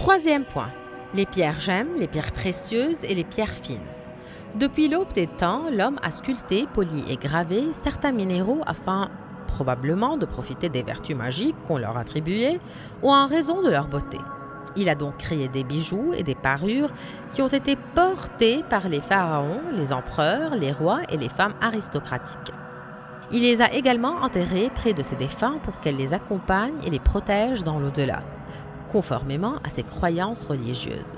Troisième point, les pierres gemmes, les pierres précieuses et les pierres fines. Depuis l'aube des temps, l'homme a sculpté, poli et gravé certains minéraux afin probablement de profiter des vertus magiques qu'on leur attribuait ou en raison de leur beauté. Il a donc créé des bijoux et des parures qui ont été portés par les pharaons, les empereurs, les rois et les femmes aristocratiques. Il les a également enterrés près de ses défunts pour qu'elles les accompagnent et les protègent dans l'au-delà, conformément à ses croyances religieuses.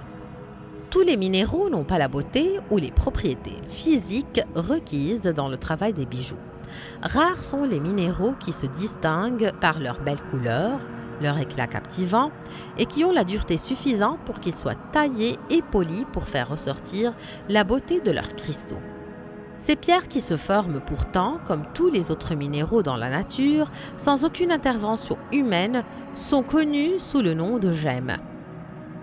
Tous les minéraux n'ont pas la beauté ou les propriétés physiques requises dans le travail des bijoux. Rares sont les minéraux qui se distinguent par leur belle couleur, leur éclat captivant et qui ont la dureté suffisante pour qu'ils soient taillés et polis pour faire ressortir la beauté de leurs cristaux. Ces pierres qui se forment pourtant, comme tous les autres minéraux dans la nature, sans aucune intervention humaine, sont connues sous le nom de gemmes.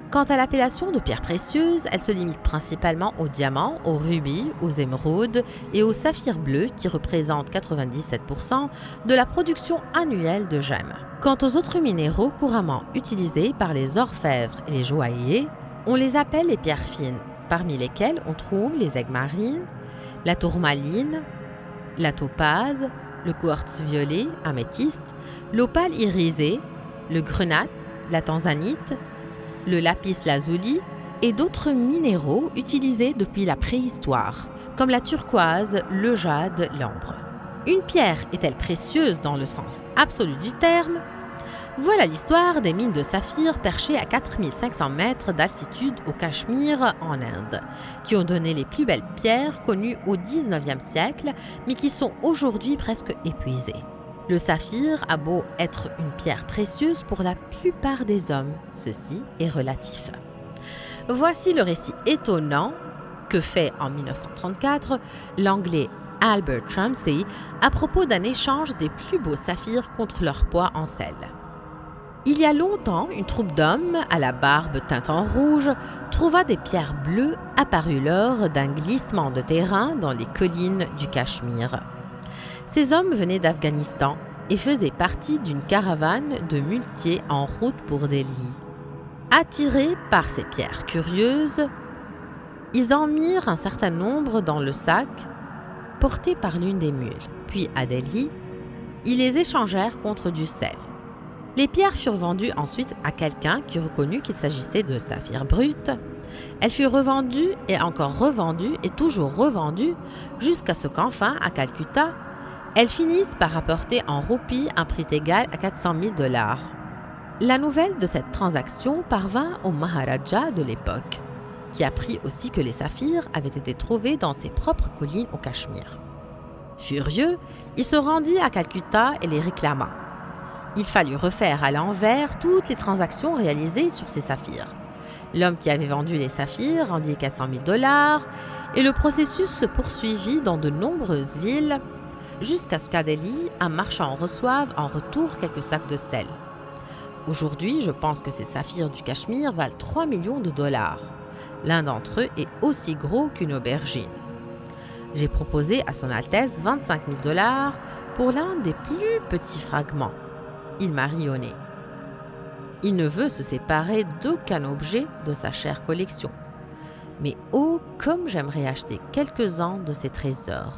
Quant à l'appellation de pierres précieuses, elle se limite principalement aux diamants, aux rubis, aux émeraudes et aux saphirs bleus qui représentent 97% de la production annuelle de gemmes. Quant aux autres minéraux couramment utilisés par les orfèvres et les joailliers, on les appelle les pierres fines, parmi lesquelles on trouve les aigues marines, la tourmaline, la topaze, le quartz violet, améthyste, l'opale irisé, le grenat, la tanzanite, le lapis lazuli et d'autres minéraux utilisés depuis la préhistoire, comme la turquoise, le jade, l'ambre. Une pierre est-elle précieuse dans le sens absolu du terme? Voilà l'histoire des mines de saphir perchées à 4500 mètres d'altitude au Cachemire, en Inde, qui ont donné les plus belles pierres connues au 19e siècle, mais qui sont aujourd'hui presque épuisées. Le saphir a beau être une pierre précieuse pour la plupart des hommes, ceci est relatif. Voici le récit étonnant que fait en 1934 l'anglais Albert Ramsey à propos d'un échange des plus beaux saphirs contre leur poids en sel. Il y a longtemps, une troupe d'hommes, à la barbe teinte en rouge, trouva des pierres bleues apparues lors d'un glissement de terrain dans les collines du Cachemire. Ces hommes venaient d'Afghanistan et faisaient partie d'une caravane de muletiers en route pour Delhi. Attirés par ces pierres curieuses, ils en mirent un certain nombre dans le sac porté par l'une des mules. Puis à Delhi, ils les échangèrent contre du sel. Les pierres furent vendues ensuite à quelqu'un qui reconnut qu'il s'agissait de saphir brut. Elles furent revendues et encore revendues et toujours revendues jusqu'à ce qu'enfin, à Calcutta, elles finissent par rapporter en roupies un prix égal à 400 000 dollars. La nouvelle de cette transaction parvint au Maharaja de l'époque, qui apprit aussi que les saphirs avaient été trouvés dans ses propres collines au Cachemire. Furieux, il se rendit à Calcutta et les réclama. Il fallut refaire à l'envers toutes les transactions réalisées sur ces saphirs. L'homme qui avait vendu les saphirs rendit 400 000 dollars et le processus se poursuivit dans de nombreuses villes jusqu'à ce qu'à un marchand reçoive en retour quelques sacs de sel. Aujourd'hui, je pense que ces saphirs du Cachemire valent 3 millions de dollars. L'un d'entre eux est aussi gros qu'une aubergine. J'ai proposé à Son Altesse 25 000 dollars pour l'un des plus petits fragments il m'a rionné. Il ne veut se séparer d'aucun objet de sa chère collection. Mais oh, comme j'aimerais acheter quelques-uns de ses trésors.